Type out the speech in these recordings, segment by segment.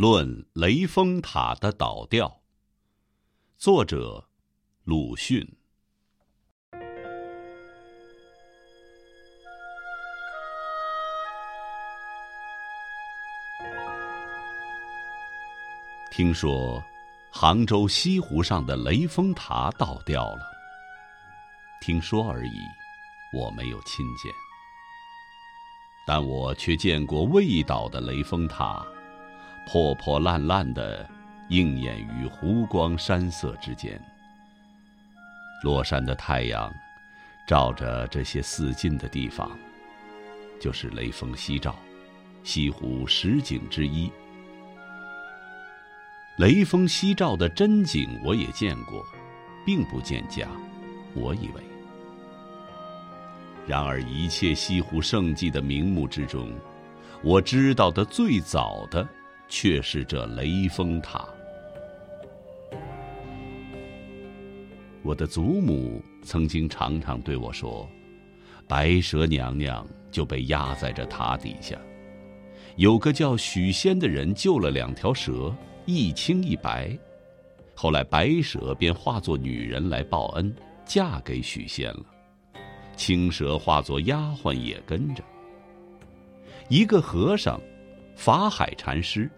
论雷峰塔的倒掉。作者：鲁迅。听说，杭州西湖上的雷峰塔倒掉了。听说而已，我没有亲见。但我却见过未倒的雷峰塔，破破烂烂的，映眼于湖光山色之间。落山的太阳，照着这些四近的地方，就是雷峰夕照，西湖十景之一。雷峰夕照的真景我也见过，并不见假，我以为。然而，一切西湖胜迹的名目之中，我知道的最早的，却是这雷峰塔。我的祖母曾经常常对我说：“白蛇娘娘就被压在这塔底下，有个叫许仙的人救了两条蛇，一青一白，后来白蛇便化作女人来报恩，嫁给许仙了。”青蛇化作丫鬟也跟着。一个和尚，法海禅师，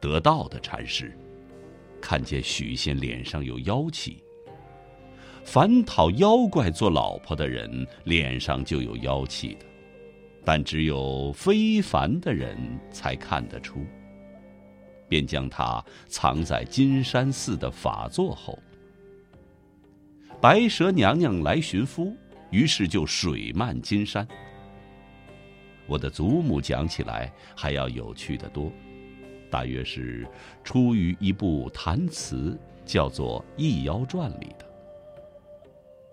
得道的禅师，看见许仙脸上有妖气。凡讨妖怪做老婆的人，脸上就有妖气的，但只有非凡的人才看得出。便将他藏在金山寺的法座后。白蛇娘娘来寻夫。于是就水漫金山。我的祖母讲起来还要有趣的多，大约是出于一部弹词，叫做《异妖传》里的。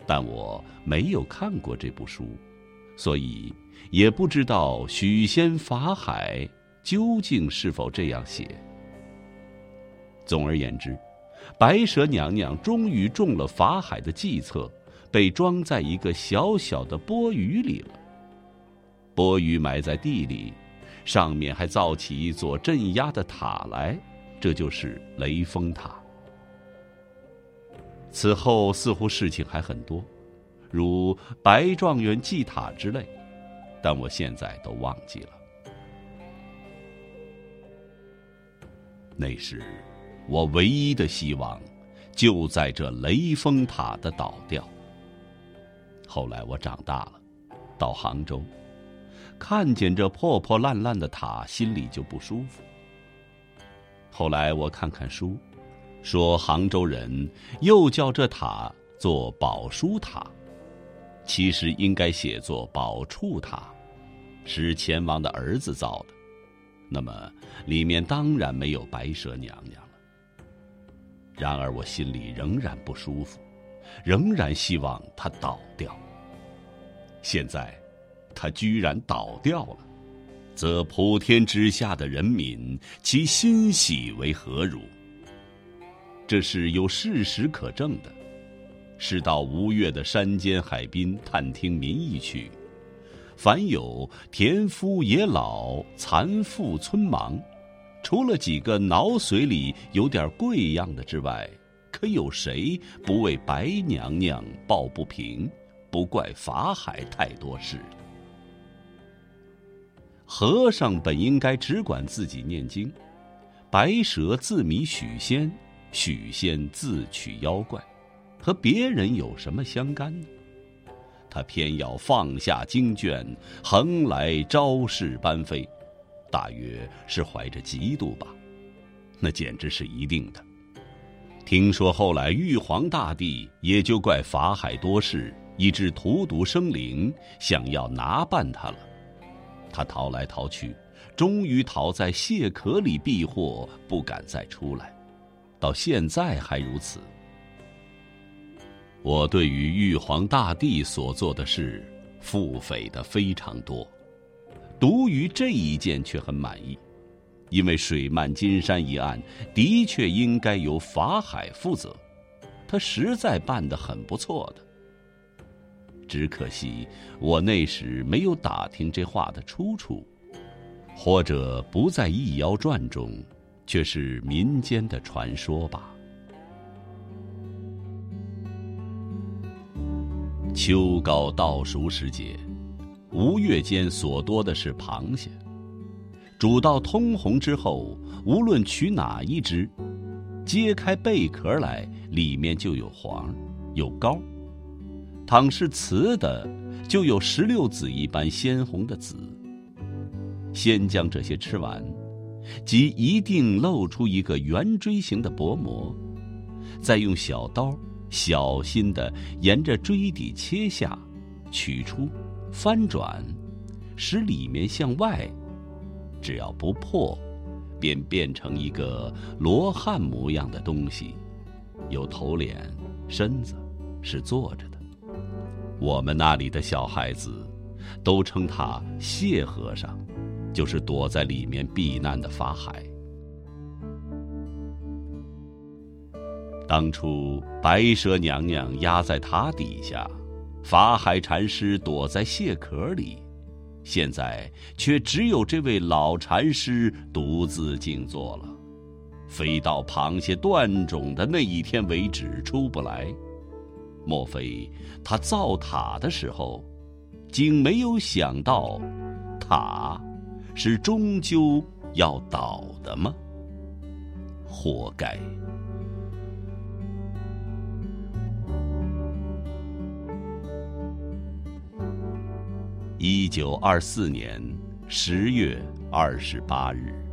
但我没有看过这部书，所以也不知道许仙法海究竟是否这样写。总而言之，白蛇娘娘终于中了法海的计策。被装在一个小小的钵盂里了。钵盂埋在地里，上面还造起一座镇压的塔来，这就是雷峰塔。此后似乎事情还很多，如白状元祭塔之类，但我现在都忘记了。那时，我唯一的希望，就在这雷峰塔的倒掉。后来我长大了，到杭州，看见这破破烂烂的塔，心里就不舒服。后来我看看书，说杭州人又叫这塔做宝书塔，其实应该写作宝处塔，是钱王的儿子造的。那么里面当然没有白蛇娘娘了。然而我心里仍然不舒服，仍然希望它倒掉。现在，他居然倒掉了，则普天之下的人民，其欣喜为何如？这是有事实可证的。是到吴越的山间海滨探听民意去，凡有田夫野老、残妇村盲，除了几个脑髓里有点贵样的之外，可有谁不为白娘娘抱不平？不怪法海太多事。和尚本应该只管自己念经，白蛇自迷许仙，许仙自取妖怪，和别人有什么相干呢？他偏要放下经卷，横来招式般飞，大约是怀着嫉妒吧？那简直是一定的。听说后来玉皇大帝也就怪法海多事。以致荼毒生灵，想要拿办他了。他逃来逃去，终于逃在蟹壳里避祸，不敢再出来。到现在还如此。我对于玉皇大帝所做的事，腹诽的非常多，独于这一件却很满意，因为水漫金山一案的确应该由法海负责，他实在办得很不错的。只可惜我那时没有打听这话的出处，或者不在《异妖传》中，却是民间的传说吧。秋高稻熟时节，吴越间所多的是螃蟹。煮到通红之后，无论取哪一只，揭开贝壳来，里面就有黄，有膏。倘是雌的，就有石榴籽一般鲜红的籽。先将这些吃完，即一定露出一个圆锥形的薄膜，再用小刀。小心的沿着锥底切下，取出，翻转，使里面向外，只要不破，便变成一个罗汉模样的东西，有头脸、身子，是坐着的。我们那里的小孩子，都称他谢和尚，就是躲在里面避难的法海。当初白蛇娘娘压在塔底下，法海禅师躲在蟹壳里，现在却只有这位老禅师独自静坐了，非到螃蟹断种的那一天为止出不来。莫非他造塔的时候，竟没有想到，塔是终究要倒的吗？活该。一九二四年十月二十八日。